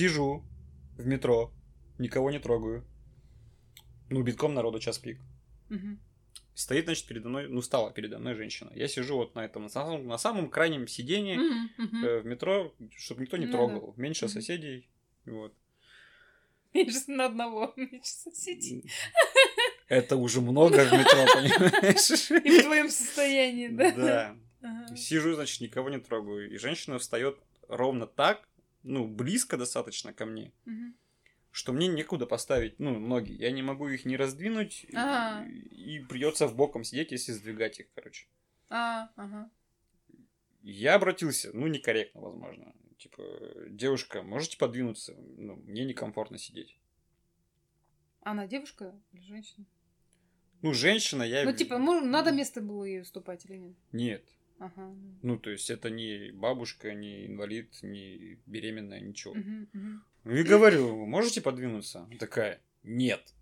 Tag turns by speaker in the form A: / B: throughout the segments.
A: Сижу в метро, никого не трогаю. Ну, битком народу час пик.
B: Мгм.
A: Стоит, значит, передо мной, ну, стала передо мной женщина. Я сижу вот на этом, на самом, на самом крайнем сидении
B: Мгм, мгм.
A: э, в метро, чтобы никто не
B: Ну да.
A: трогал. Меньше
B: Мгм.
A: соседей. Вот.
B: Меньше на одного, меньше соседей.
A: Это уже много в метро, понимаешь?
B: И в твоем состоянии, да?
A: Да.
B: Ага.
A: Сижу, значит, никого не трогаю. И женщина встает ровно так, ну, близко достаточно ко мне,
B: Мгм.
A: что мне некуда поставить, ну, ноги. Я не могу их не раздвинуть, и-
B: Ага.
A: и придется в боком сидеть, если сдвигать их, короче.
B: А, ага.
A: Я обратился, ну, некорректно, возможно. Типа, девушка, можете подвинуться? Ну, мне некомфортно сидеть.
B: Она девушка или женщина?
A: Ну, женщина, я...
B: Ну, типа, мож- надо место было ей уступать или нет?
A: Нет.
B: Ага.
A: Ну, то есть, это не бабушка, не инвалид, не беременная, ничего.
B: Мгм.
A: Ну, и говорю, можете подвинуться? Такая, нет.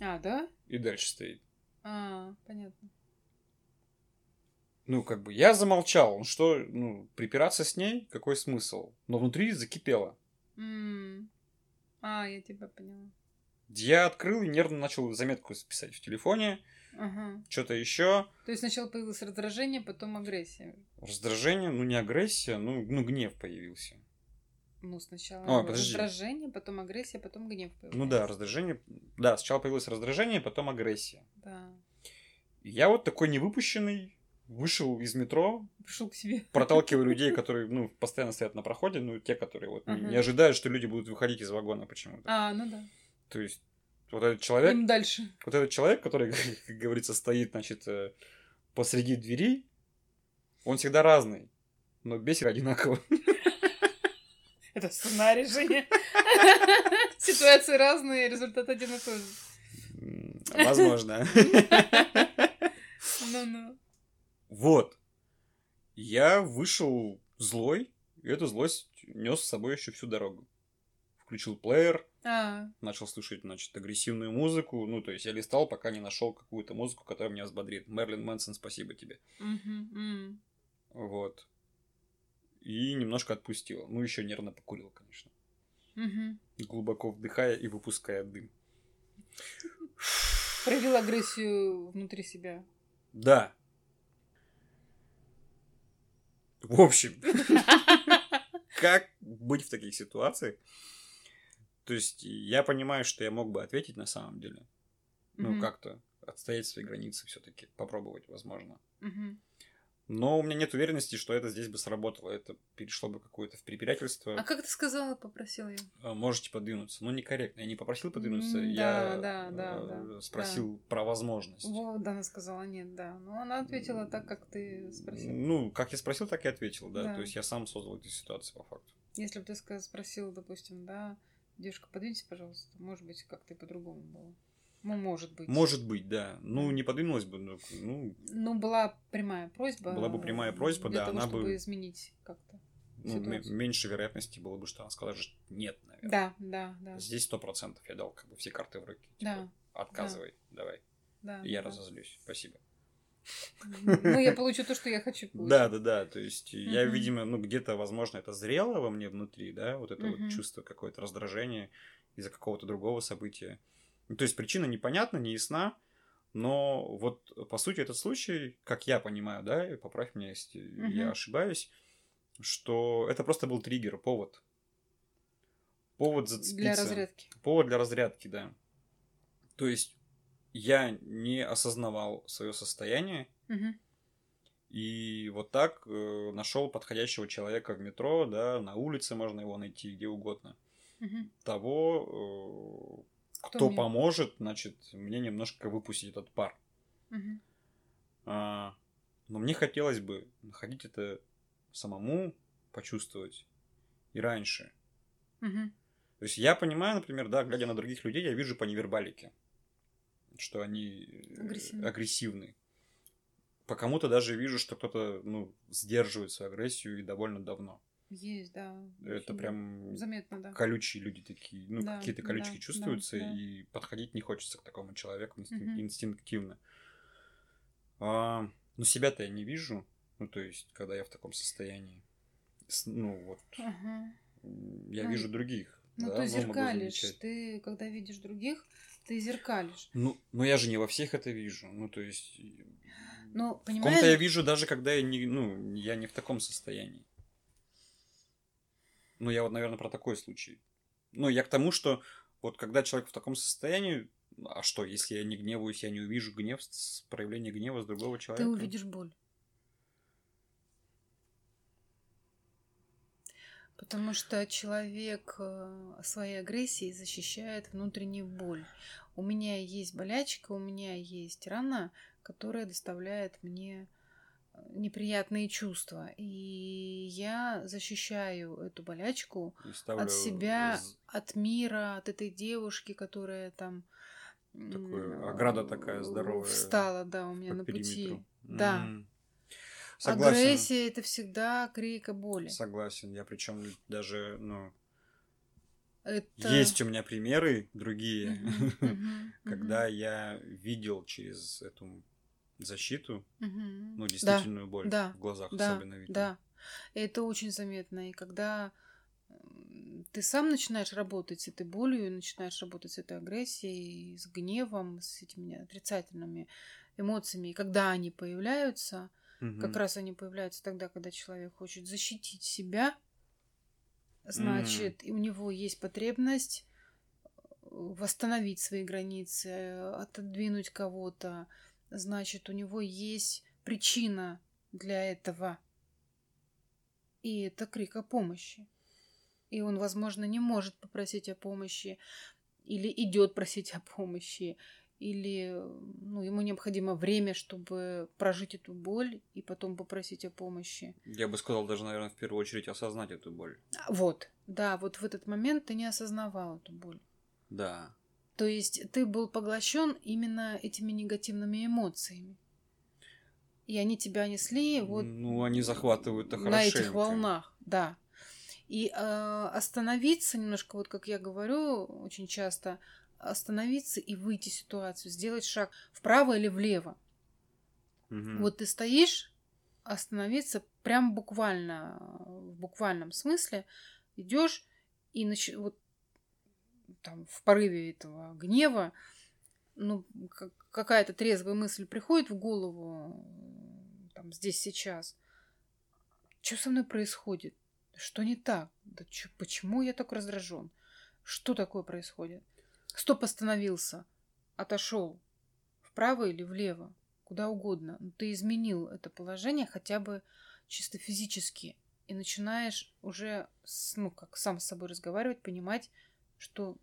B: А, да?
A: И дальше стоит.
B: А, понятно.
A: Ну, как бы, я замолчал. Ну, Что, ну, припираться с ней? Какой смысл? Но внутри закипело.
B: М. А, я тебя поняла.
A: Я открыл и нервно начал заметку писать в телефоне.
B: Ага.
A: Что-то еще.
B: То есть сначала появилось раздражение, потом агрессия.
A: Раздражение, ну, не агрессия, ну, ну гнев появился.
B: Ну, сначала
A: Ой, подожди.
B: раздражение, потом агрессия, потом гнев появляется.
A: Ну да, раздражение. Да, сначала появилось раздражение, потом агрессия.
B: Да.
A: Я вот такой невыпущенный вышел из метро,
B: Пришел к себе.
A: проталкиваю людей, которые, ну, постоянно стоят на проходе, ну, те, которые вот
B: Ага.
A: не ожидают, что люди будут выходить из вагона почему-то.
B: А, ну да.
A: То есть, вот этот человек,
B: Им дальше.
A: вот этот человек, который, как говорится, стоит, значит, э, посреди двери, он всегда разный, но бесит одинаково.
B: Это сценарий, Женя. Ситуации разные, результат один и тот же.
A: Возможно.
B: Ну-ну.
A: Вот. Я вышел злой, и эту злость нес с собой еще всю дорогу. Включил плеер,
B: А,
A: начал слушать, значит, агрессивную музыку. Ну, то есть я листал, пока не нашел какую-то музыку, которая меня взбодрит. Мерлин Мэнсон, спасибо тебе. Вот. И немножко отпустил. Ну, еще нервно покурил, конечно. Глубоко вдыхая и выпуская дым.
B: Проявил агрессию внутри себя.
A: Да. В общем, как быть в таких ситуациях? То есть я понимаю, что я мог бы ответить на самом деле. Ну,
B: Мгм.
A: как-то отстоять свои границы все-таки, попробовать, возможно.
B: Мгм.
A: Но у меня нет уверенности, что это здесь бы сработало. Это перешло бы какое-то в препирательство.
B: А как ты сказала, попросила я?
A: А, Можете подвинуться. Ну, некорректно. Я не попросил подвинуться,
B: М,
A: я
B: да, да, да,
A: э,
B: да,
A: спросил про возможность.
B: Вот, да, она сказала нет, да. Но она ответила так, как ты спросил.
A: Ну, как я спросил, так и ответил, да.
B: Да.
A: То есть я сам создал эту ситуацию по факту.
B: Если бы ты спросил, допустим, да, девушка, подвиньте, пожалуйста, может быть, как-то и по-другому было. Ну, может быть.
A: Может быть, да. Ну, не подвинулась бы, ну, ну,
B: Ну, была прямая просьба.
A: Была бы прямая просьба,
B: для
A: да,
B: того,
A: она
B: чтобы
A: бы-
B: изменить как-то.
A: ну, меньше вероятности было бы, что она сказала, что нет, наверное.
B: Да, да, да.
A: Здесь сто процентов я дал как бы все карты в руки. Типа,
B: Да,
A: Отказывай, давай.
B: да.
A: И я
B: да.
A: разозлюсь. Спасибо.
B: Ну, я получу то, что я хочу получить.
A: Да, да, да. То есть я, видимо, ну, где-то, возможно, это зрело во мне внутри, да, вот это вот чувство какое-то раздражение из-за какого-то другого события. Ну, то есть причина непонятна, не ясна, но вот по сути этот случай, как я понимаю, да, и поправь меня, если я
B: Мгм.
A: ошибаюсь, что это просто был триггер, повод. Повод зацепиться.
B: Для разрядки.
A: Повод для разрядки, да. То есть я не осознавал свое состояние, и вот так нашел подходящего человека в метро, да, на улице можно его найти, где угодно.
B: Мгм.
A: Того, э,
B: Кто
A: кто,
B: мне?
A: поможет, значит, мне немножко выпустить этот пар.
B: Мгм.
A: А, но мне хотелось бы находить это самому, почувствовать и раньше.
B: Мгм.
A: То есть я понимаю, например, да, глядя на других людей, я вижу по невербалике, что они э,
B: Агрессивны.
A: агрессивны. По кому-то даже вижу, что кто-то, ну, сдерживает свою агрессию и довольно давно.
B: Есть, да.
A: Это прям
B: Заметно, да.
A: колючие люди такие, ну,
B: Да,
A: какие-то колючки
B: да,
A: чувствуются,
B: да, да.
A: и подходить не хочется к такому человеку инстин-
B: Мгм.
A: инстинктивно. А, но себя-то я не вижу, ну, то есть, когда я в таком состоянии. Ну, вот,
B: Ага.
A: я
B: Ну,
A: вижу других.
B: Ну,
A: да,
B: ты зеркалишь. Ты, когда видишь других, ты зеркалишь.
A: Ну, но я же не во всех это вижу. Ну, то есть...
B: Ну,
A: В ком-то
B: понимаешь?
A: я вижу даже, когда я не, ну, я не в таком состоянии. Ну, я вот, наверное, про такой случай. Ну, я к тому, что вот когда человек в таком состоянии, а что, если я не гневаюсь, я не увижу гнев, проявление гнева с другого человека?
B: Ты увидишь боль. Потому что человек э, своей агрессией защищает внутреннюю боль. У меня есть болячка, у меня есть рана, которая доставляет мне э, неприятные чувства. И я защищаю эту болячку от себя,
A: з-
B: от мира, от этой девушки, которая там
A: Такое, ограда такая здоровая
B: встала, да, у меня на пути.
A: периметру.
B: Да.
A: Согласен.
B: Агрессия это всегда крик о боли.
A: Согласен. Я причем даже, ну,
B: Это...
A: есть у меня примеры другие, когда я видел через эту защиту, ну,
B: Да,
A: действительную боль
B: да,
A: в глазах
B: да,
A: особенно видно.
B: Да, это очень заметно. И когда ты сам начинаешь работать с этой болью, начинаешь работать с этой агрессией, с гневом, с этими отрицательными эмоциями, и когда они появляются,
A: Мгм.
B: как раз они появляются тогда, когда человек хочет защитить себя, значит, и у него есть потребность э, восстановить свои границы, отодвинуть кого-то, значит, у него есть причина для этого. И это крик о помощи. И он, возможно, не может попросить о помощи, или идет просить о помощи, или ну, ему необходимо время, чтобы прожить эту боль и потом попросить о помощи.
A: Я бы сказал, даже, наверное, в первую очередь осознать эту боль.
B: Вот, да, вот в этот момент ты не осознавал эту боль.
A: Да.
B: То есть ты был поглощен именно этими негативными эмоциями. И они тебя несли вот
A: Ну, они захватывают-то
B: на этих волнах, да. И э, остановиться немножко, вот как я говорю очень часто, остановиться и выйти из ситуации, сделать шаг вправо или влево.
A: Мгм.
B: Вот ты стоишь, остановиться прям буквально, в буквальном смысле, идешь и нач... вот там в порыве этого гнева, ну, как- какая-то трезвая мысль приходит в голову, там, здесь, сейчас. Что со мной происходит? Что не так? Да чё- почему я так раздражен? Что такое происходит? Стоп остановился, отошел вправо или влево, куда угодно. Но ты изменил это положение хотя бы чисто физически и начинаешь уже, с- ну, как сам с собой разговаривать, понимать, что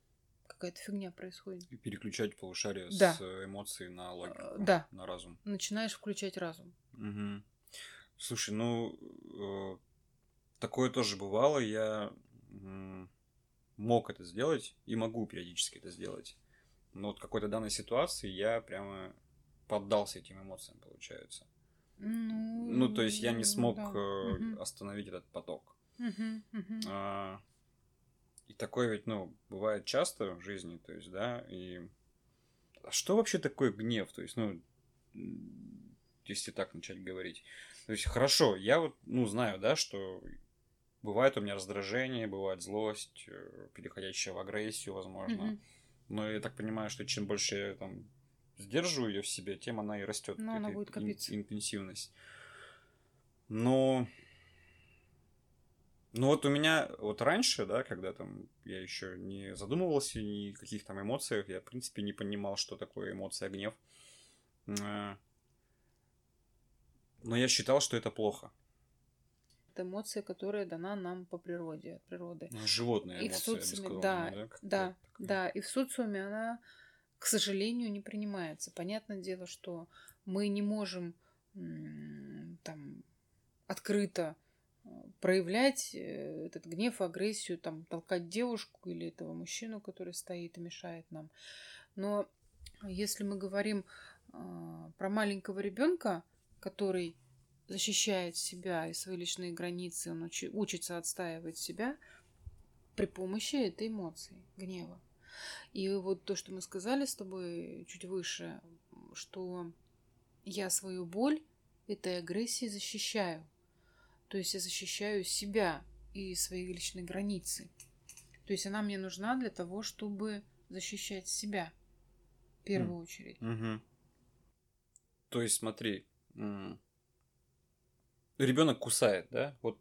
B: какая-то фигня происходит.
A: И переключать полушарие
B: Да.
A: с эмоций на логику,
B: Э, да.
A: на разум.
B: Начинаешь включать разум.
A: Мгм. Слушай, ну, э, такое тоже бывало. Я м, мог это сделать и могу периодически это сделать. Но вот в какой-то данной ситуации я прямо поддался этим эмоциям, получается.
B: Ну,
A: Ну, то есть я не смог
B: да.
A: э, остановить этот поток. А, и такое ведь, ну, бывает часто в жизни, то есть, да, и... А что вообще такое гнев? То есть, ну, если так начать говорить. То есть, хорошо, я вот, ну, знаю, да, что бывает у меня раздражение, бывает злость, э, переходящая в агрессию, возможно.
B: Мгм.
A: Но я так понимаю, что чем больше я там сдерживаю ее в себе, тем она и растет.
B: Но она будет копиться.
A: интенсивность. Но ну вот у меня вот раньше, да, когда там я еще не задумывался ни о каких там эмоциях, я в принципе не понимал, что такое эмоция гнев. Э, Но я считал, что это плохо.
B: Это эмоция, которая дана нам по природе, от природы.
A: Ну, Животная
B: И в социуме, да, Да,
A: такое.
B: да, и в социуме она, к сожалению, не принимается. Понятное дело, что мы не можем там открыто э, проявлять э, этот гнев, агрессию, там толкать девушку или этого мужчину, который стоит и мешает нам. Но если мы говорим э, про маленького ребенка, который защищает себя и свои личные границы, он учи- учится отстаивать себя при помощи этой эмоции, гнева. И вот то, что мы сказали с тобой чуть выше, что я свою боль этой агрессии защищаю. То есть я защищаю себя и свои личные границы. То есть она мне нужна для того, чтобы защищать себя в первую очередь.
A: Угу. То есть, смотри, ребенок кусает, да? Вот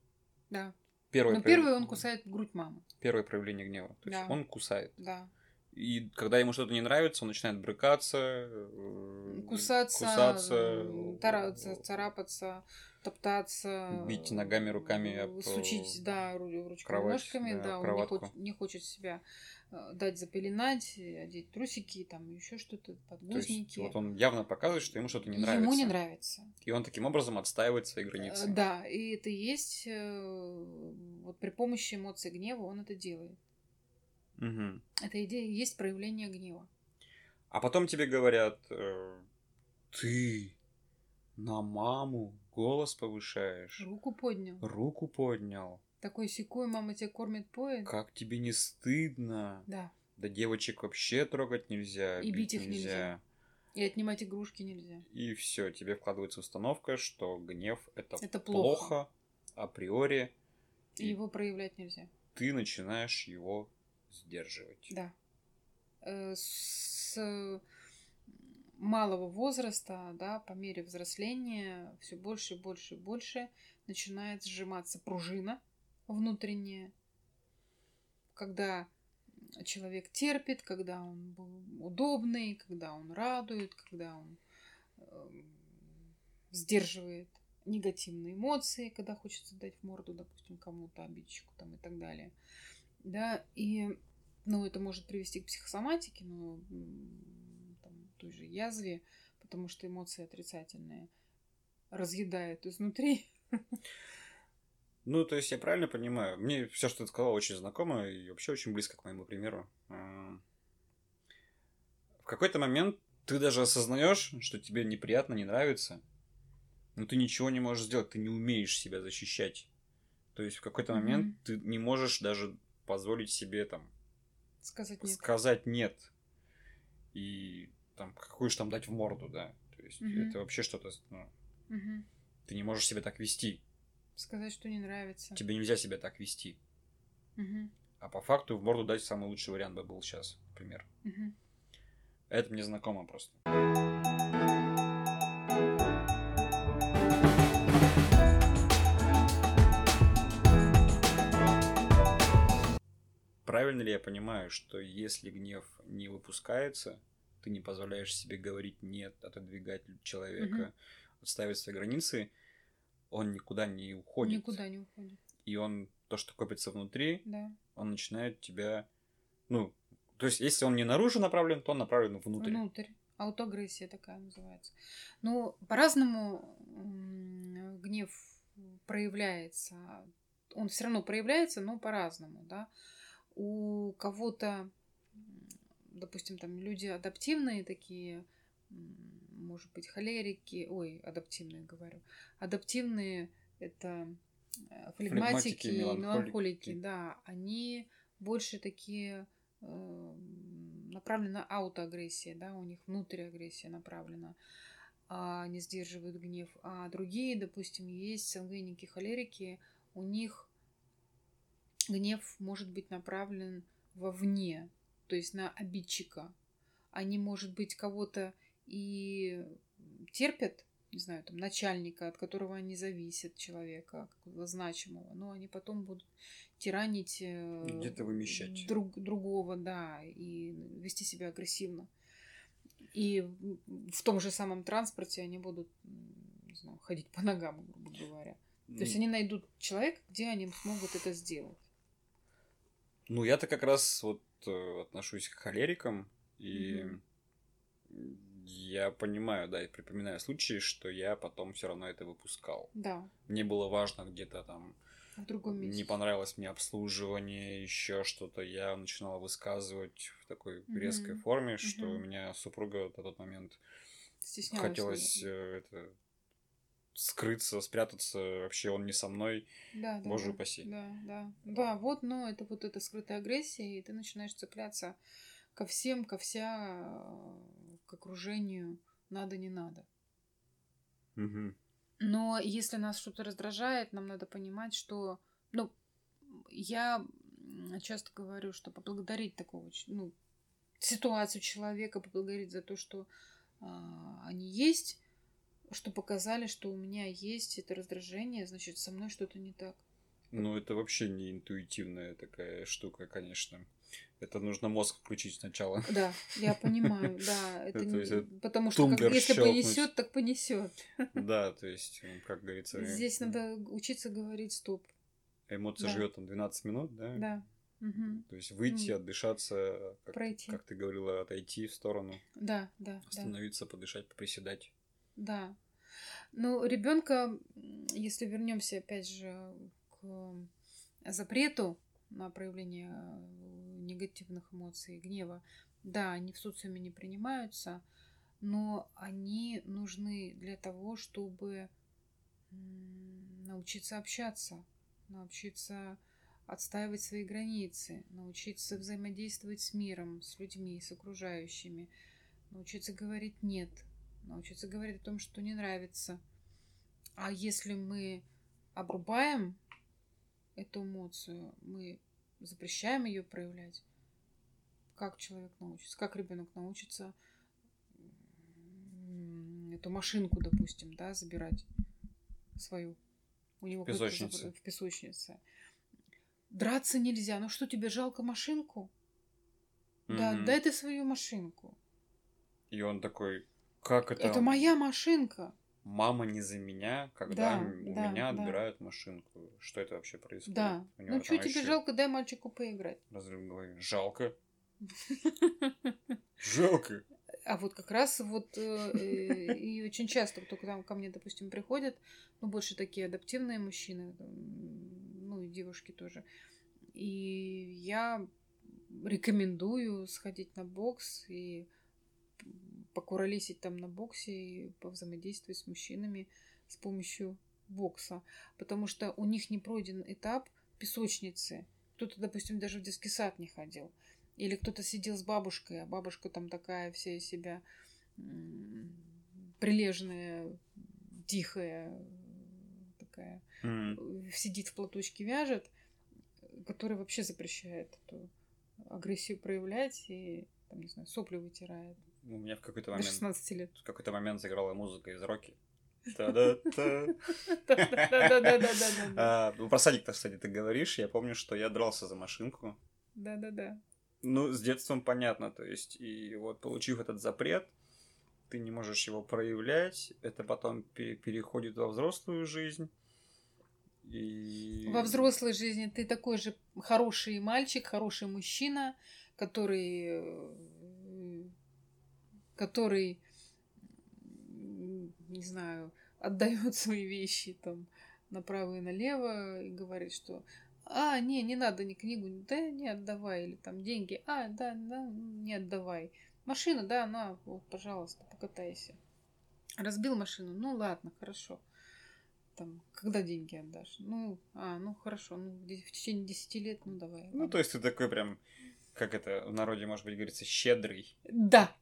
B: Да.
A: первое,
B: Но
A: прояв-
B: первый он кусает грудь мамы.
A: первое проявление гнева. То есть
B: Да.
A: он кусает.
B: Да.
A: И когда ему что-то не нравится, он начинает брыкаться, э,
B: Кусаться,
A: кусаться,
B: м, тараться, царапаться, топтаться.
A: Бить ногами, руками об,
B: Сучить,
A: э,
B: да, ру- ручками,
A: кровать,
B: ножками,
A: да,
B: да, он не,
A: кроватку.
B: хоч- не хочет себя э, дать запеленать, э, одеть трусики, там еще что-то,
A: То есть,
B: подгузники.
A: вот он явно показывает, что ему что-то не нравится.
B: Ему не нравится.
A: И он таким образом отстаивает свои границы.
B: Э, Да, и это есть, э, вот при помощи эмоций гнева он это делает.
A: Мгм.
B: Это идея есть проявление гнева.
A: А потом тебе говорят, э, ты на маму голос повышаешь,
B: Руку поднял.
A: руку поднял.
B: Такой секой, мама тебя кормит, поет.
A: Как тебе не стыдно?
B: Да.
A: Да девочек вообще трогать нельзя,
B: И бить их нельзя. И отнимать игрушки нельзя.
A: И все, тебе вкладывается установка, что гнев это,
B: Это плохо.
A: априори,
B: И его проявлять нельзя.
A: ты начинаешь его сдерживать.
B: Да. Э, С малого возраста, да, по мере взросления, все больше и больше и больше начинает сжиматься пружина внутренняя, когда человек терпит, когда он удобный, когда он радует, когда он эм, сдерживает негативные эмоции, когда хочется дать в морду, допустим, кому-то, обидчику там и так далее. Да, и ну, это может привести к психосоматике, но той же язве, потому что эмоции отрицательные разъедают изнутри.
A: Ну, то есть я правильно понимаю? Мне все, что ты сказала, очень знакомо и вообще очень близко к моему примеру. А, В какой-то момент ты даже осознаешь, что тебе неприятно, не нравится, но ты ничего не можешь сделать, ты не умеешь себя защищать. То есть в какой-то
B: Мгм.
A: момент ты не можешь даже позволить себе там
B: Сказать нет.
A: сказать нет. И там какую же там дать в морду, да. То есть
B: Мгм.
A: это вообще что-то, ну,
B: Мгм.
A: ты не можешь себя так вести.
B: Сказать, что не нравится.
A: Тебе нельзя себя так вести.
B: Мгм.
A: А по факту в морду дать самый лучший вариант бы был сейчас, например.
B: Мгм.
A: Это мне знакомо просто. Правильно ли я понимаю, что если гнев не выпускается, ты не позволяешь себе говорить нет, отодвигать человека,
B: Мгм.
A: отставить свои границы, он никуда не уходит.
B: Никуда не уходит.
A: И он, то, что копится внутри,
B: Да.
A: он начинает тебя, ну, то есть, если он не наружу направлен, то он направлен внутрь.
B: Внутрь. Аутоагрессия такая называется. Ну, по-разному гнев проявляется. Он все равно проявляется, но по-разному, да. У кого-то, допустим, там люди адаптивные такие, может быть, холерики, ой, адаптивные говорю. Адаптивные это э, флегматики,
A: Флегматики, меланхолики.
B: меланхолики, да, они больше такие э, направлена аутоагрессия, да, у них внутрь агрессия направлена, а они сдерживают гнев. А другие, допустим, есть сангвиники, холерики, у них гнев может быть направлен вовне, то есть на обидчика. Они, может быть, кого-то и терпят, не знаю, там, начальника, от которого они зависят, человека, какого-то значимого, но они потом будут тиранить э,
A: Где-то вымещать.
B: друг, другого, да, и вести себя агрессивно. И в- том же самом транспорте они будут, не знаю, ходить по ногам, грубо говоря. То есть они найдут человека, где они смогут это сделать.
A: Ну, я-то как раз вот э, отношусь к холерикам, и
B: Мгм.
A: я понимаю, да, и припоминаю случаи, что я потом все равно это выпускал.
B: Да,
A: Мне было важно где-то там,
B: в другом месте.
A: не понравилось мне обслуживание, еще что-то, я начинал высказывать в такой
B: Мгм.
A: резкой форме, что
B: Мгм.
A: у меня супруга на тот момент
B: Стеснялась.
A: хотелось э, это скрыться, спрятаться, вообще он не со мной,
B: Да, да,
A: боже
B: да.
A: упаси.
B: Да, да. Да, вот, но это вот эта скрытая агрессия, и ты начинаешь цепляться ко всем, ко вся, к окружению, надо, не надо.
A: Мгм.
B: Но если нас что-то раздражает, нам надо понимать, что, ну, я часто говорю, что поблагодарить такого, ну, ситуацию человека, поблагодарить за то, что а, они есть, что показали, что у меня есть это раздражение, значит, со мной что-то не так.
A: Ну, это вообще не интуитивная такая штука, конечно. Это нужно мозг включить сначала.
B: Да, я понимаю, да. Это
A: То
B: не- потому что как- если
A: щелкнуть.
B: понесет, так понесет.
A: Да, то есть, м, как говорится,
B: Здесь надо учиться говорить стоп.
A: эмоция
B: да.
A: живет там 12 минут, да?
B: Да. Мгм.
A: То есть выйти,
B: М.
A: отдышаться, как,
B: Пройти.
A: как ты говорила, отойти в сторону,
B: Да, да, да.
A: остановиться, подышать, поприседать.
B: Да. Ну, ребенка, если вернемся опять же к запрету на проявление э, негативных эмоций, гнева, да, они в социуме не принимаются, но они нужны для того, чтобы научиться общаться, научиться отстаивать свои границы, научиться взаимодействовать с миром, с людьми, с окружающими, научиться говорить нет, научиться говорить о том, что не нравится. А если мы обрубаем эту эмоцию, мы запрещаем ее проявлять, как человек научится, как ребенок научится эту машинку, допустим, да, забирать свою. У него какой-то
A: Песочнице.
B: забр- в песочнице. Драться нельзя. Ну что, тебе жалко машинку? Да,
A: Мгм.
B: дай ты свою машинку.
A: И он такой, как это?
B: Это моя машинка.
A: Мама не за меня, когда
B: Да,
A: у
B: да,
A: меня
B: да.
A: отбирают машинку. Что это вообще происходит?
B: Да. Ну что,
A: там
B: тебе жалко, дай мальчику поиграть.
A: Разрыв головы. Жалко. Жалко.
B: А вот как раз вот э, э, и очень часто, кто к нам ко мне, допустим, приходят, ну, больше такие адаптивные мужчины, там, ну, и девушки тоже. И я рекомендую сходить на бокс и покуролесить там на боксе и повзаимодействовать с мужчинами с помощью бокса. Потому что у них не пройден этап песочницы. Кто-то, допустим, даже в детский сад не ходил. Или кто-то сидел с бабушкой, а бабушка там такая вся из себя прилежная, тихая, такая, э, сидит в платочке, вяжет, который вообще запрещает эту агрессию проявлять и, там, не знаю, сопли вытирает
A: У меня в какой-то момент,
B: 16 лет.
A: в какой-то момент заиграла музыка из Рокки. А, ну, Про садик-то, кстати, ты говоришь. Я помню, что я дрался за машинку.
B: Да-да-да.
A: Ну, с детством понятно, то есть, и вот получив этот запрет, ты не можешь его проявлять, это потом пе- переходит во взрослую жизнь. И...
B: Во взрослой жизни ты такой же хороший мальчик, хороший мужчина, который, э, который, не знаю, отдает свои вещи там направо и налево и говорит, что а, не, не надо ни книгу, да не отдавай, или там деньги, а, да, да, не отдавай. Машина, да, на, вот, пожалуйста, покатайся. Разбил машину, ну ладно, хорошо. Там, когда деньги отдашь? Ну, а, ну хорошо, ну в течение 10 лет, ну давай.
A: Ну,
B: ладно.
A: то есть ты такой прям, как это в народе, может быть, говорится, щедрый,
B: Да,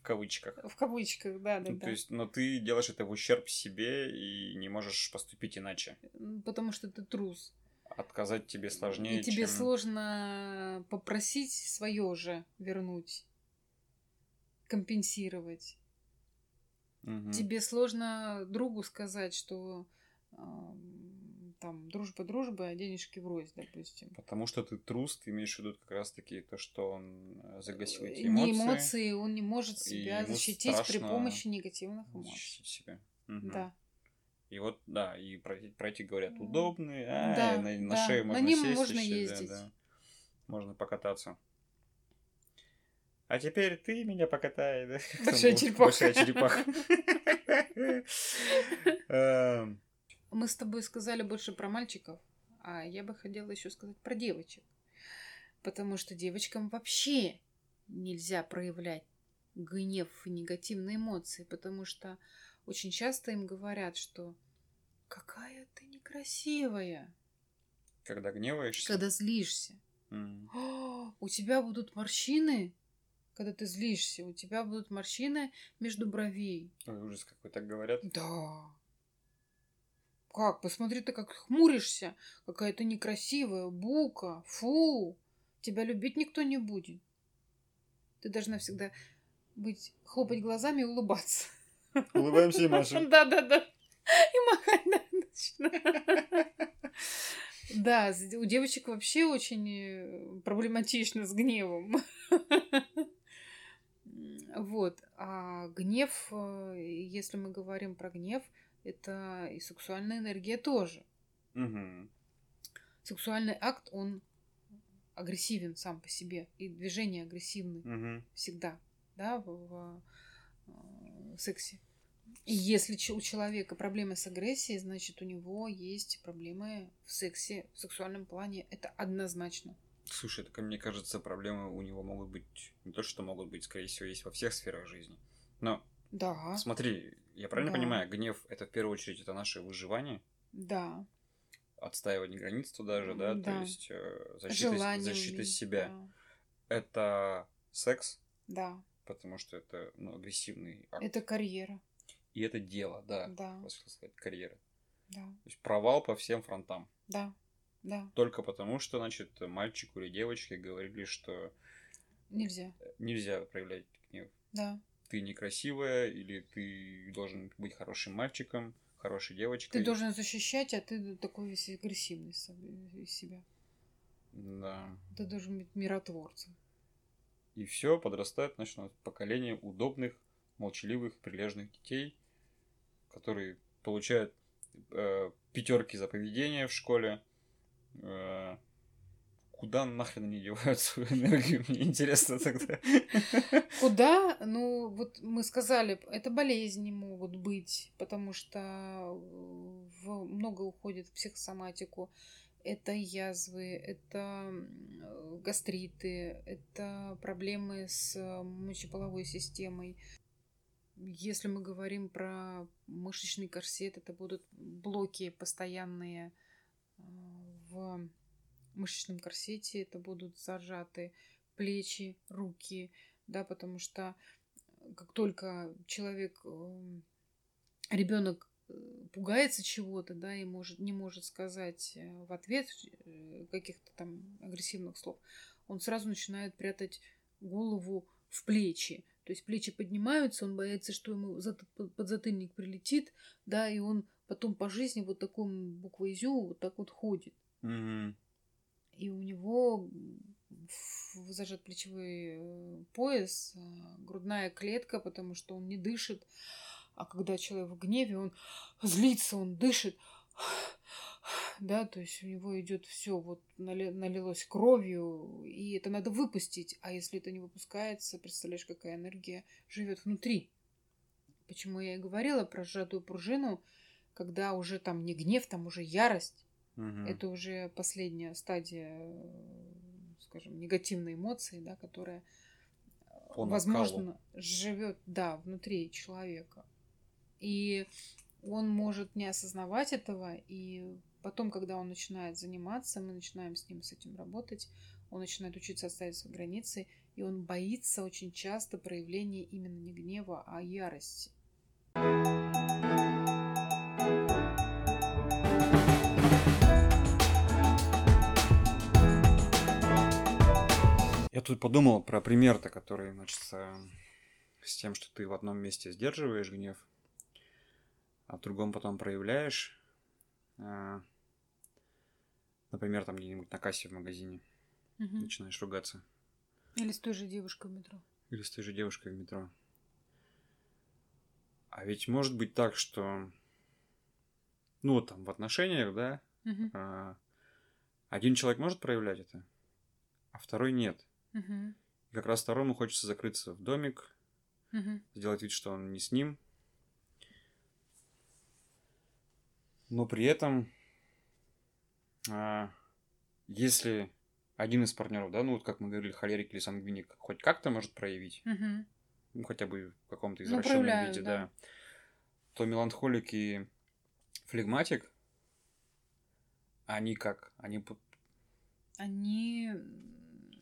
A: в кавычках.
B: в кавычках, да, да,
A: Ну,
B: да.
A: То есть, но ты делаешь это в ущерб себе и не можешь поступить иначе.
B: Потому что ты трус.
A: Отказать тебе сложнее,
B: И тебе
A: чем...
B: сложно попросить свое же вернуть, компенсировать.
A: Мгм.
B: Тебе сложно другу сказать, что там дружба дружба, а денежки врозь, допустим.
A: Потому что ты трус, ты имеешь в виду как раз-таки то, что он э, загасил эти
B: Не
A: эмоции.
B: эмоции, он не может себя защитить при помощи негативных эмоций.
A: защитить себя. Мгм.
B: Да.
A: И вот, да, и пройти, пройти говорят,
B: М.
A: удобные, а,
B: Да,
A: на, на
B: да,
A: шею
B: на
A: можно
B: ним
A: сесть
B: можно
A: да,
B: ездить.
A: да. Можно покататься. А теперь ты меня покатай, да?
B: Большая черепаха.
A: Большая черепаха.
B: Мы с тобой сказали больше про мальчиков, а я бы хотела еще сказать про девочек. Потому что девочкам вообще нельзя проявлять гнев и негативные эмоции, потому что очень часто им говорят, что какая ты некрасивая,
A: Когда гневаешься.
B: когда злишься.
A: М.
B: «О, у тебя будут морщины, когда ты злишься, у тебя будут морщины между бровей.
A: Ой, ужас какой так говорят.
B: Да. Как? Посмотри, ты как хмуришься. Какая то некрасивая, бука. Фу. Тебя любить никто не будет. Ты должна всегда быть, хлопать глазами и улыбаться.
A: Улыбаемся и машем.
B: Да-да-да. И махать да, Да, у девочек вообще очень э, проблематично с гневом. Вот. А гнев, э, если мы говорим про гнев, это и сексуальная энергия тоже.
A: Угу.
B: Сексуальный акт, он агрессивен сам по себе. И движение агрессивны
A: угу.
B: всегда, да, в, в, э, в сексе. И если у человека проблемы с агрессией, значит, у него есть проблемы в сексе, в сексуальном плане. Это однозначно.
A: Слушай, так мне кажется, проблемы у него могут быть не то, что могут быть, скорее всего, есть во всех сферах жизни. Но
B: да.
A: смотри, я правильно
B: Да.
A: понимаю, гнев это в первую очередь это наше выживание,
B: Да.
A: отстаивание границ туда же, да, то
B: Да.
A: есть э, защита,
B: Желание.
A: защита себя. Это секс,
B: Да. да.
A: потому что это ну, агрессивный акт.
B: Это карьера.
A: И это дело, да,
B: Да.
A: сказать, карьера.
B: Да.
A: То есть провал по всем фронтам.
B: Да. Да.
A: Только потому, что, значит, мальчику или девочке говорили, что
B: Нельзя.
A: нельзя проявлять гнев.
B: Да.
A: Ты некрасивая, или ты должен быть хорошим мальчиком, хорошей девочкой.
B: Ты должен защищать, а ты такой весь агрессивный из себя.
A: Да.
B: Ты должен быть миротворцем.
A: И все, подрастает, значит, у нас поколение удобных, молчаливых, прилежных детей, которые получают э, пятерки за поведение в школе. Э, куда нахрен они девают свою энергию? Мне интересно тогда.
B: Куда? Ну, вот мы сказали, это болезни могут быть, потому что в, много уходит в психосоматику. Это язвы, это м, гастриты, это проблемы с мочеполовой системой. Если мы говорим про мышечный корсет, это будут блоки постоянные э, в мышечном корсете, это будут зажаты плечи, руки, да, потому что э, как только человек, ребенок пугается чего-то, да, и может, не может сказать э, в ответ э, каких-то там агрессивных слов, он сразу начинает прятать голову в плечи. То есть плечи поднимаются, он боится, что ему зат- подзатыльник прилетит, да, и он потом по жизни вот такой буквой «зю» вот так вот ходит.
A: Мгм.
B: И у него зажат плечевой э, пояс, э, грудная клетка, потому что он не дышит. А когда человек в гневе, он злится, он дышит. Да, то есть у него идет все, вот нали- налилось кровью, и это надо выпустить. А если это не выпускается, представляешь, какая энергия живет внутри. Почему я и говорила про сжатую пружину, когда уже там не гнев, там уже ярость.
A: Мгм.
B: Это уже последняя стадия, э, скажем, негативной эмоции, да, которая, э,
A: По
B: возможно, живет, да, внутри человека. И он может не осознавать этого, и потом, когда он начинает заниматься, мы начинаем с ним с этим работать, он начинает учиться отставить свои границы, и он боится очень часто проявления именно не гнева, а ярости.
A: Я тут подумал про пример-то, который, значит, э, с тем, что ты в одном месте сдерживаешь гнев, а в другом потом проявляешь. Э, Например, там где-нибудь на кассе в магазине
B: Мгм.
A: начинаешь ругаться.
B: Или с той же девушкой в метро.
A: Или с той же девушкой в метро. А ведь может быть так, что... Ну, вот там в отношениях, да, а, один человек может проявлять это, а второй нет. И как раз второму хочется закрыться в домик,
B: Мгм.
A: сделать вид, что он не с ним. Но при этом, а, если один из партнеров, да, ну вот как мы говорили, холерик или сангвиник, хоть как-то может проявить,
B: Мгм.
A: ну хотя бы в каком-то
B: Ну,
A: извращенном
B: проявляют,
A: виде,
B: да.
A: да. то меланхолик и флегматик, они как? Они
B: Они,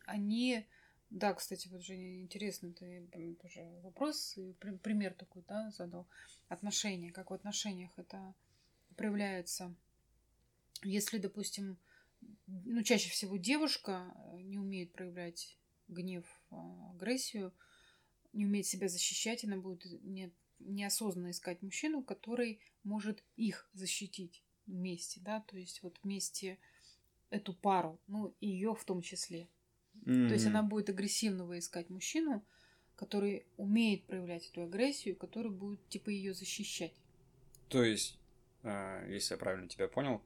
B: они, да, кстати, вот Женя, интересный ты тоже вопрос, и при- пример такой, да, задал. Отношения, как в отношениях это проявляется. Если, допустим, ну, чаще всего девушка не умеет проявлять гнев, а, агрессию, не умеет себя защищать, она будет не, неосознанно искать мужчину, который может их защитить вместе, да, то есть вот вместе эту пару, ну, ее в том числе. Mm-hmm. То есть она будет агрессивного искать мужчину, который умеет проявлять эту агрессию, который будет типа ее защищать.
A: То есть, э, если я правильно тебя понял,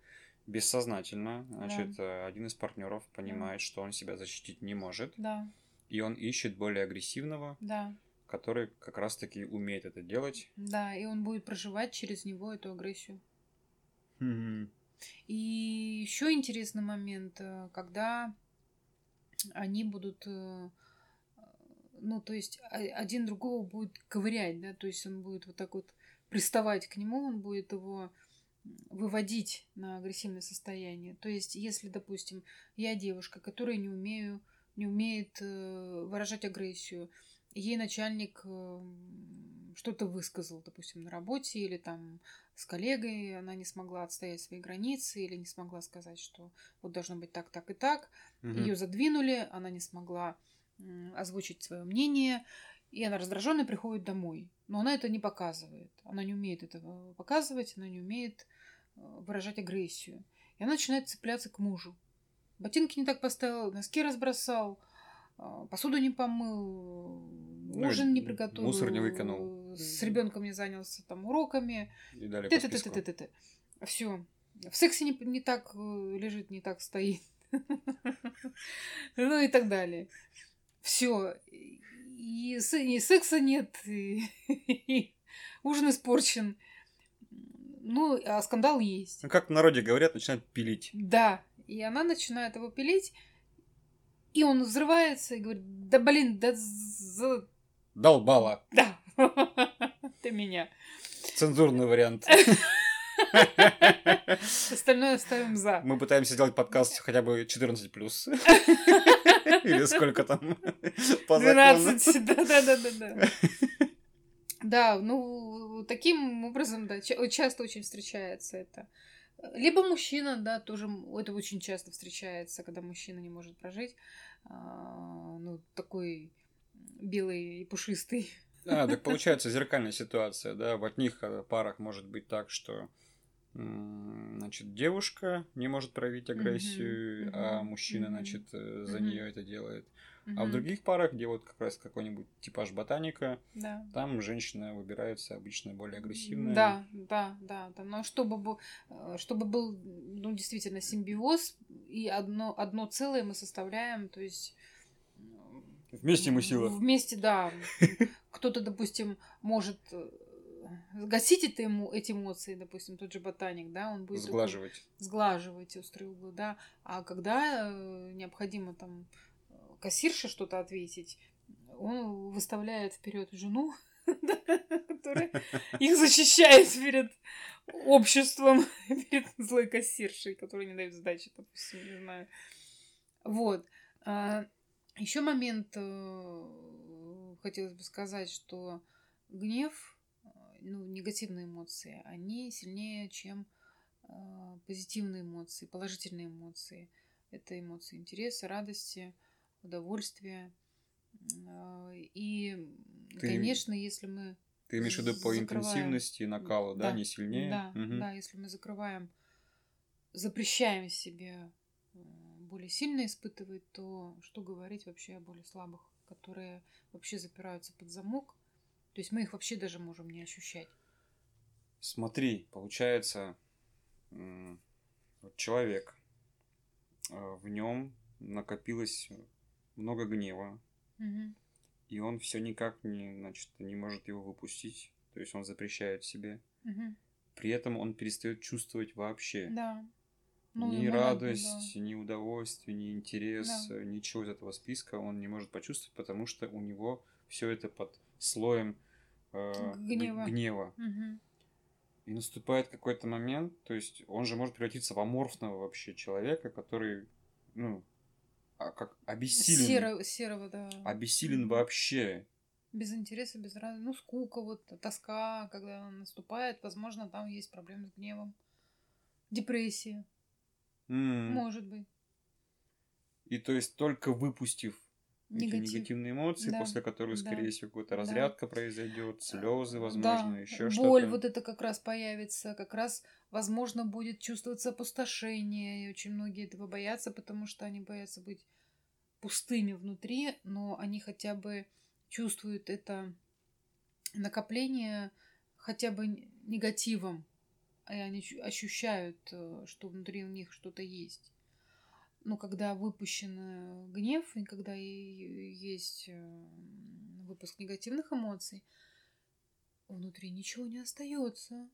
A: бессознательно, значит, да. Э, один из партнеров понимает, да. что он себя защитить не может. Да. И он ищет более агрессивного. Да. Который как раз-таки умеет это делать.
B: Да, и он будет проживать через него эту агрессию. Mm-hmm. И еще интересный момент, э, когда они будут, э, ну, то есть один другого будет ковырять, да, то есть он будет вот так вот приставать к нему, он будет его выводить на агрессивное состояние. То есть, если, допустим, я девушка, которая не умею, не умеет э, выражать агрессию, ей начальник что-то высказал, допустим, на работе или там с коллегой, она не смогла отстоять свои границы или не смогла сказать, что вот должно быть так, так и так. Угу. Ее задвинули, она не смогла озвучить свое мнение, и она раздраженная приходит домой. Но она это не показывает. Она не умеет этого показывать, она не умеет э, выражать агрессию. И она начинает цепляться к мужу. Ботинки не так поставил, носки разбросал, посуду не помыл, ну, ужин не приготовил, мусор не выкинул, с ребенком не занялся там уроками. И далее ты, ты, ты, ты, ты. Все. В сексе не, не так э, лежит, не так стоит. Ну и так далее. Все. И, и секса нет, и, и ужин испорчен. Ну, а скандал есть.
A: Ну, как в народе говорят, начинают пилить.
B: Да. И она начинает его пилить. И он взрывается и говорит, да блин, да.
A: Долбала.
B: Да. Ты меня.
A: Цензурный вариант.
B: Остальное оставим за.
A: Мы пытаемся сделать подкаст хотя бы 14 плюс. Или сколько там
B: по 12, да-да-да-да. Да, ну, таким образом, да, часто очень встречается это. Либо мужчина, да, тоже это очень часто встречается, когда мужчина не может прожить, а, ну, такой белый и пушистый.
A: А, так получается зеркальная ситуация, да, в одних э, парах может быть так, что значит, девушка не может проявить агрессию, uh-huh, а мужчина, uh-huh, значит, э, за uh-huh. нее это делает. Угу. А в других парах, где вот как раз какой-нибудь типаж ботаника, да. там женщина выбирается обычно более агрессивная.
B: Да, да, да. да. Но чтобы был, э, чтобы был ну, действительно симбиоз, и одно, одно целое мы составляем, то есть...
A: Вместе мы сила.
B: Вместе, да. Кто-то, допустим, может э, гасить это ему, эти эмоции, допустим, тот же ботаник, да, он будет...
A: Сглаживать.
B: Такой, сглаживать острые углы, да. А когда э, необходимо там кассирше что-то ответить, он выставляет вперед жену, которая их защищает перед обществом, перед злой кассиршей, которая не дает сдачи, допустим, не знаю. Вот. А, Еще момент э, хотелось бы сказать, что гнев, ну, негативные эмоции, они сильнее, чем э, позитивные эмоции, положительные эмоции. Это эмоции интереса, радости, удовольствие. А, и, ты, конечно, если мы...
A: Ты имеешь в виду по интенсивности накала, да, да, не сильнее?
B: Да, угу. да, если мы закрываем, запрещаем себе э, более сильно испытывать, то что говорить вообще о более слабых, которые вообще запираются под замок? То есть мы их вообще даже можем не ощущать.
A: Смотри, получается, вот человек, э, в нем накопилось много гнева. Угу. И он все никак не, значит, не может его выпустить. То есть он запрещает себе. Угу. При этом он перестает чувствовать вообще. Да. Ну, ни радость, да. ни удовольствие, ни интерес, да. ничего из этого списка он не может почувствовать, потому что у него все это под слоем э, гнева. гнева. Угу. И наступает какой-то момент, то есть он же может превратиться в аморфного вообще человека, который, ну, а, как обессилен.
B: Серо, серого, да.
A: Обессилен вообще.
B: Без интереса, без радости. Ну, скука, вот тоска, когда она наступает, возможно, там есть проблемы с гневом. Депрессия.
A: М.
B: Может быть.
A: И то есть только выпустив эти
B: Негатив.
A: негативные эмоции,
B: Да,
A: после которых,
B: да,
A: скорее всего, какая-то
B: да.
A: разрядка произойдет, слезы,
B: Да,
A: возможно, еще
B: боль
A: что-то.
B: вот это как раз появится, как раз, возможно, будет чувствоваться опустошение, и очень многие этого боятся, потому что они боятся быть пустыми внутри, но они хотя бы чувствуют это накопление хотя бы негативом, и они ощущают, э, что внутри у них что-то есть. Но когда выпущен э, гнев, и когда есть э, выпуск негативных эмоций, внутри ничего не остается.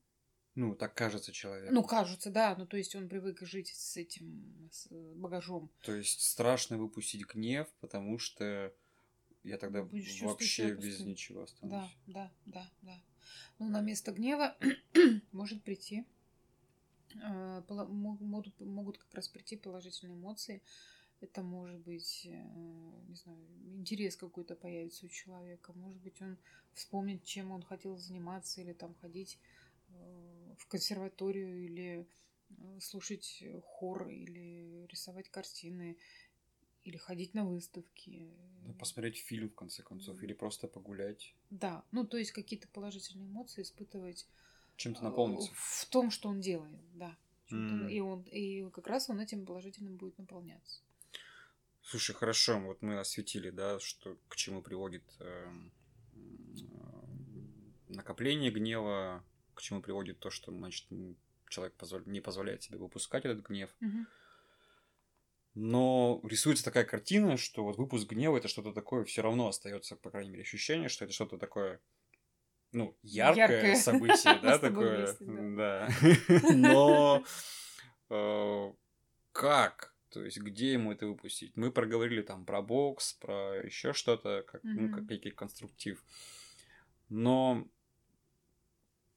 A: Ну, так кажется человеку.
B: Ну, кажется, да. Ну, то есть он привык жить с этим с э, багажом.
A: То есть страшно выпустить гнев, потому что я тогда
B: Будешь
A: вообще без ничего останусь.
B: Да, да, да, да. Ну, на место гнева может прийти. Мо- Могут, могут как раз прийти положительные эмоции. Это может быть, э, не знаю, интерес какой-то появится у человека. Может быть, он вспомнит, чем он хотел заниматься, или там ходить э, в консерваторию, или э, слушать хор, или рисовать картины, или ходить на выставки.
A: Да, посмотреть фильм, в конце концов, или просто погулять,
B: Да, ну то есть какие-то положительные эмоции испытывать
A: чем-то
B: э,
A: наполниться.
B: в том, что он делает, да.
A: М.
B: И он и как раз он этим положительным будет наполняться.
A: Слушай, хорошо, вот мы осветили, да, что к чему приводит эм, м, накопление гнева, к чему приводит то, что, значит, человек позволь- не позволяет себе выпускать этот гнев. Но рисуется такая картина, что вот выпуск гнева это что-то такое, все равно остается, по крайней мере, ощущение, что это что-то такое, ну, яркое,
B: Яркое.
A: событие, да, такое, да. Но э, как? То есть, где ему это выпустить? Мы проговорили там про бокс, про еще что-то, как, ну, как некий конструктив. Но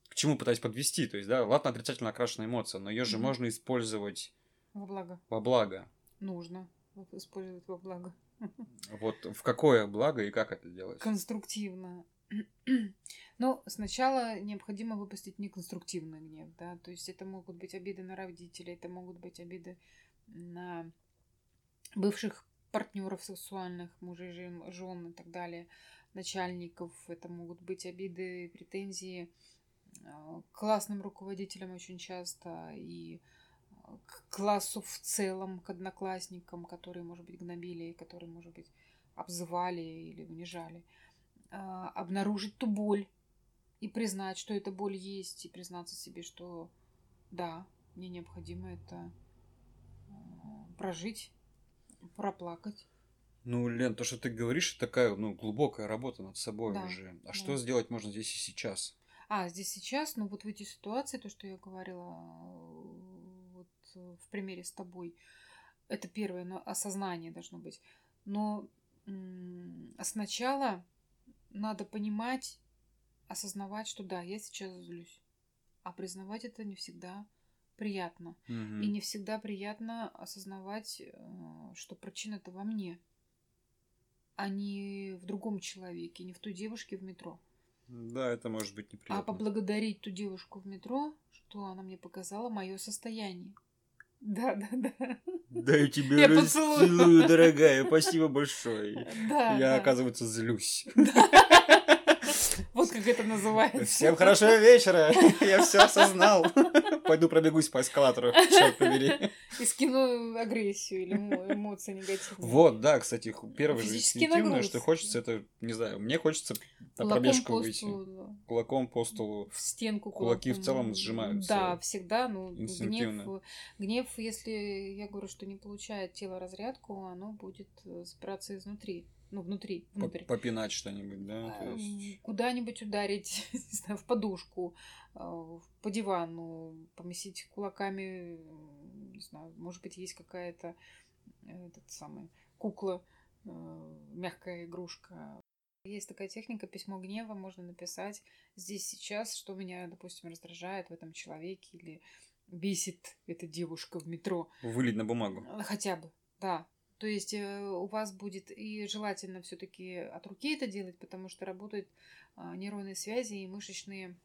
A: к чему пытаюсь подвести? То есть, да, ладно, отрицательно окрашенная эмоция, но ее же можно использовать
B: Во благо.
A: во благо.
B: Нужно использовать во благо.
A: Вот в какое благо и как это делать?
B: Конструктивно. Ну, сначала необходимо выпустить неконструктивный гнев, да, то есть это могут быть обиды на родителей, это могут быть обиды на бывших партнеров сексуальных, мужей, жен, и так далее, начальников, это могут быть обиды, претензии э, к классным руководителям очень часто и э, к классу в целом, к одноклассникам, которые, может быть, гнобили, которые, может быть, обзывали или унижали. А, Обнаружить ту боль и признать, что эта боль есть, и признаться себе, что да, мне необходимо это э, прожить, проплакать.
A: Ну, Лен, то, что ты говоришь, это такая, ну, глубокая работа над собой
B: Да,
A: уже. А
B: да.
A: что сделать можно здесь и сейчас?
B: А, здесь сейчас, ну вот в эти ситуации, то, что я говорила вот э, в примере с тобой, это первое, но осознание должно быть. Но а сначала надо понимать, осознавать, что да, я сейчас злюсь. А признавать это не всегда приятно.
A: Мгм.
B: И не всегда приятно осознавать, э, что причина это во мне, а не в другом человеке, не в той девушке в метро.
A: Да, это может быть неприятно.
B: А поблагодарить ту девушку в метро, что она мне показала мое состояние. Да, да, да.
A: Да я тебя
B: Я поцелую.
A: расцелую, дорогая, спасибо большое.
B: Да,
A: Я,
B: да.
A: оказывывается, злюсь.
B: Вот как это называется.
A: Всем хорошего вечера, я все осознал. Пойду пробегусь по эскалатору, черт побери.
B: И скину агрессию или эмо- эмоции негативные.
A: Вот, да, кстати, первое же инстинктивное, что хочется, это, не знаю, мне хочется на пробежку выйти. Кулаком по столу.
B: в стенку
A: Кулаки в целом сжимаются
B: Да, всегда. Ну, гнев, гнев, если я говорю, что не получает тело разрядку, оно будет э, запираться изнутри. Ну, внутри, внутрь.
A: Попинать что-нибудь, да? то
B: А,
A: есть-
B: Куда-нибудь ударить, не знаю, в подушку, а, по дивану, помесить кулаками, не знаю, может быть, есть какая-то э, этот самый кукла, э, мягкая игрушка. Есть такая техника письмо гнева, можно написать здесь сейчас, что меня, допустим, раздражает в этом человеке или бесит эта девушка в метро.
A: Вылить на бумагу.
B: Э, Хотя бы, да. То есть э, у вас будет и желательно все-таки от руки это делать, потому что работают а, нейронные связи и мышечные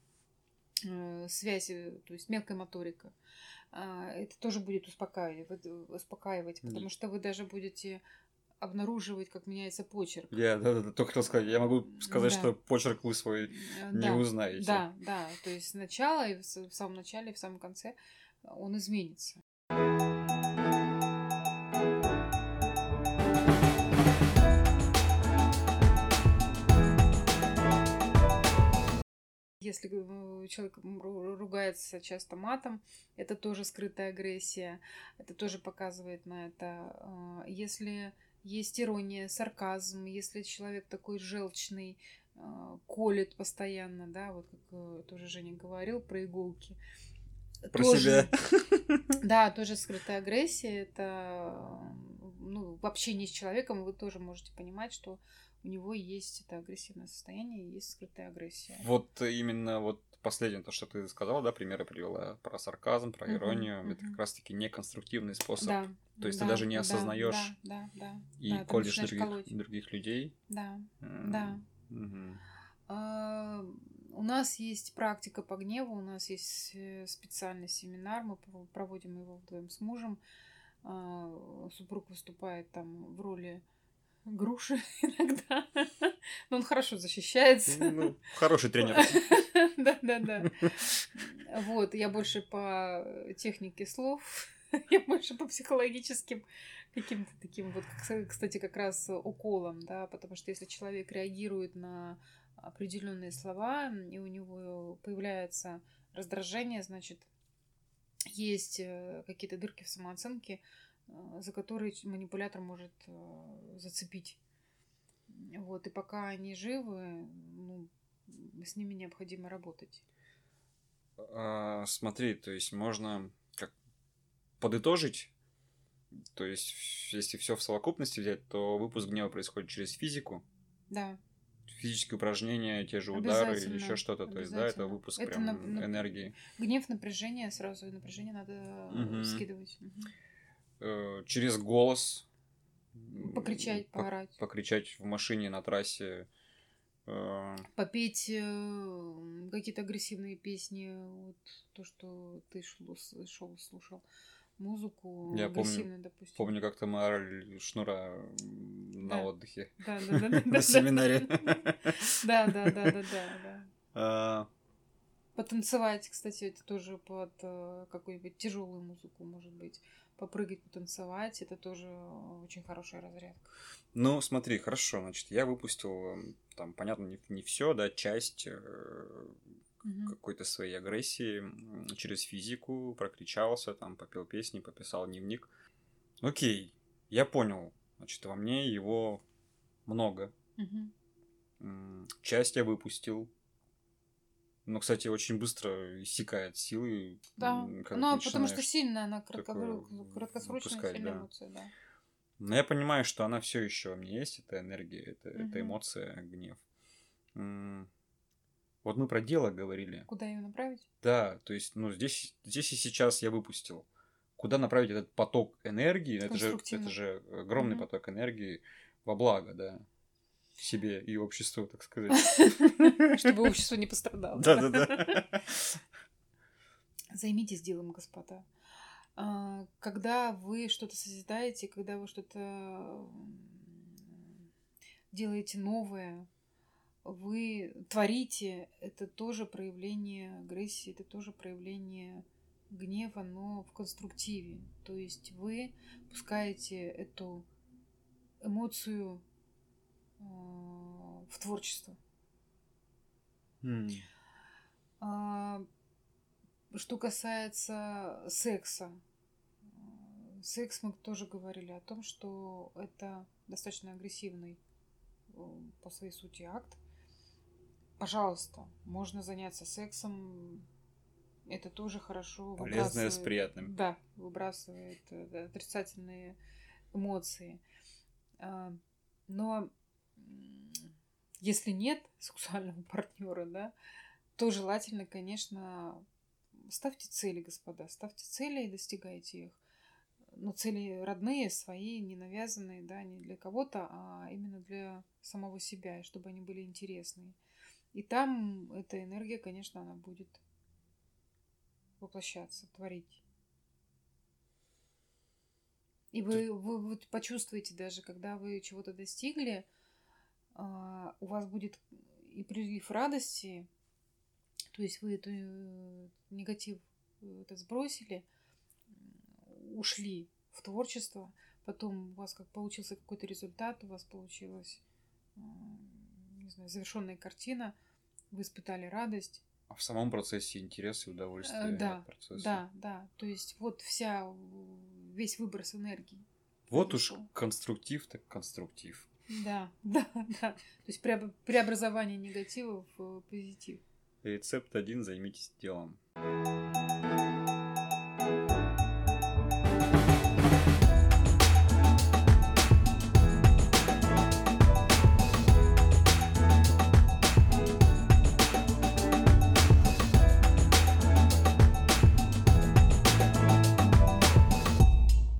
B: э, э, связи, то есть мелкая моторика. А, это тоже будет успокаивать, успокаивать потому что вы даже будете обнаруживать, как меняется почерк.
A: Я да, да, да, только хотел сказать, я могу сказать, да. что почерк вы свой э, не
B: да,
A: узнаете.
B: Да, да, то есть сначала и в самом начале, и в самом конце он изменится. Если э, человек ругается часто матом, это тоже скрытая агрессия, это тоже показывает на это. А, если есть ирония, сарказм, если человек такой желчный, а, колет постоянно, да, вот как э, тоже Женя говорил про иголки. Про тоже, себя. Да, тоже скрытая агрессия. Это ну, в общении с человеком вы тоже можете понимать, что у него есть это агрессивное состояние и есть скрытая агрессия.
A: Вот именно вот последнее, то, что ты сказала, да, примеры привела про сарказм, про иронию, uh-huh, это uh-huh. как раз-таки неконструктивный способ. Да, то есть да, ты даже не осознаешь
B: да, да, да,
A: и да, колешь других, других людей.
B: Да, mm. да. Угу. А, у нас есть практика по гневу, у нас есть э, специальный семинар, мы проводим его вдвоем с мужем. А, супруг выступает там в роли груши иногда. Но он хорошо защищается.
A: Ну, хороший тренер.
B: Да, да, да. Вот, я больше по технике слов, я больше по психологическим каким-то таким вот, кстати, как раз уколом, да, потому что если человек реагирует на определенные слова, и у него появляется раздражение, значит, есть э, какие-то дырки в самооценке, за которые манипулятор может э, зацепить. Вот, и пока они живы, ну, с ними необходимо работать.
A: А, смотри, то есть можно как подытожить, то есть если все в совокупности взять, то выпуск гнева происходит через физику.
B: Да.
A: Физические упражнения, те же удары или еще что-то. То есть, да, это выпуск это прям на, энергии.
B: Гнев, напряжение, сразу напряжение надо угу. скидывать. Угу
A: э, через голос.
B: Покричать, поорать.
A: Покричать в машине на трассе.
B: Э... Попеть э, какие-то агрессивные песни. Вот то, что ты шел, шел слушал музыку Я
A: помню, допустим. Помню, как-то мы орали шнура на
B: да.
A: отдыхе.
B: Да, да, да.
A: На семинаре.
B: Да, да, да, да, да. А. Потанцевать, кстати, это тоже под э, какую-нибудь тяжелую музыку, может быть попрыгать, потанцевать, это тоже очень хорошая разрядка.
A: Ну, смотри, хорошо, значит, я выпустил, там, понятно, не, не все, да, часть э, угу. какой-то своей агрессии через физику, прокричался, там, попел песни, пописал дневник. Окей, я понял, значит, во мне его много.
B: Угу.
A: Часть я выпустил, но, кстати, очень быстро иссякает силы.
B: Да, ну, потому что сильная она кратко... краткосрочная да. эмоция, да.
A: Но я понимаю, что она все еще у меня есть, это энергия, это, угу. это эмоция, гнев. Вот мы про дело говорили.
B: Куда ее направить?
A: Да, то есть, ну, здесь, здесь и сейчас я выпустил. Куда направить этот поток энергии? Это же, это же огромный угу. поток энергии во благо, да себе и обществу, так сказать.
B: Чтобы общество не пострадало.
A: Да-да-да.
B: Займитесь делом, господа. А, когда вы что-то созидаете, когда вы что-то делаете новое, вы творите, это тоже проявление агрессии, это тоже проявление гнева, но в конструктиве. То есть вы пускаете эту эмоцию в творчество.
A: Mm.
B: Что касается секса, секс мы тоже говорили о том, что это достаточно агрессивный э, по своей сути акт. Пожалуйста, можно заняться сексом. Это тоже хорошо.
A: Полезное с приятным.
B: Да, выбрасывает отрицательные эмоции. А, но если нет сексуального партнера, да, то желательно, конечно, ставьте цели, господа, ставьте цели и достигайте их. Но цели родные, свои, не навязанные, да, не для кого-то, а именно для самого себя, и чтобы они были интересные. И там эта энергия, конечно, она будет воплощаться, творить. И вы, вы, вы почувствуете даже, когда вы чего-то достигли, у вас будет и прилив радости, то есть вы эту э, негатив э, этот сбросили, ушли в творчество, потом у вас как получился какой-то результат, у вас получилась, не знаю, завершенная картина, вы испытали радость.
A: А в самом процессе интерес и удовольствие
B: Э, Да,
A: от процесса.
B: да, да. То есть вот вся, весь выброс энергии.
A: Вот уж конструктив так конструктив.
B: Да, да, да. То есть преоб- преобразование негатива в позитив.
A: Рецепт один, займитесь делом.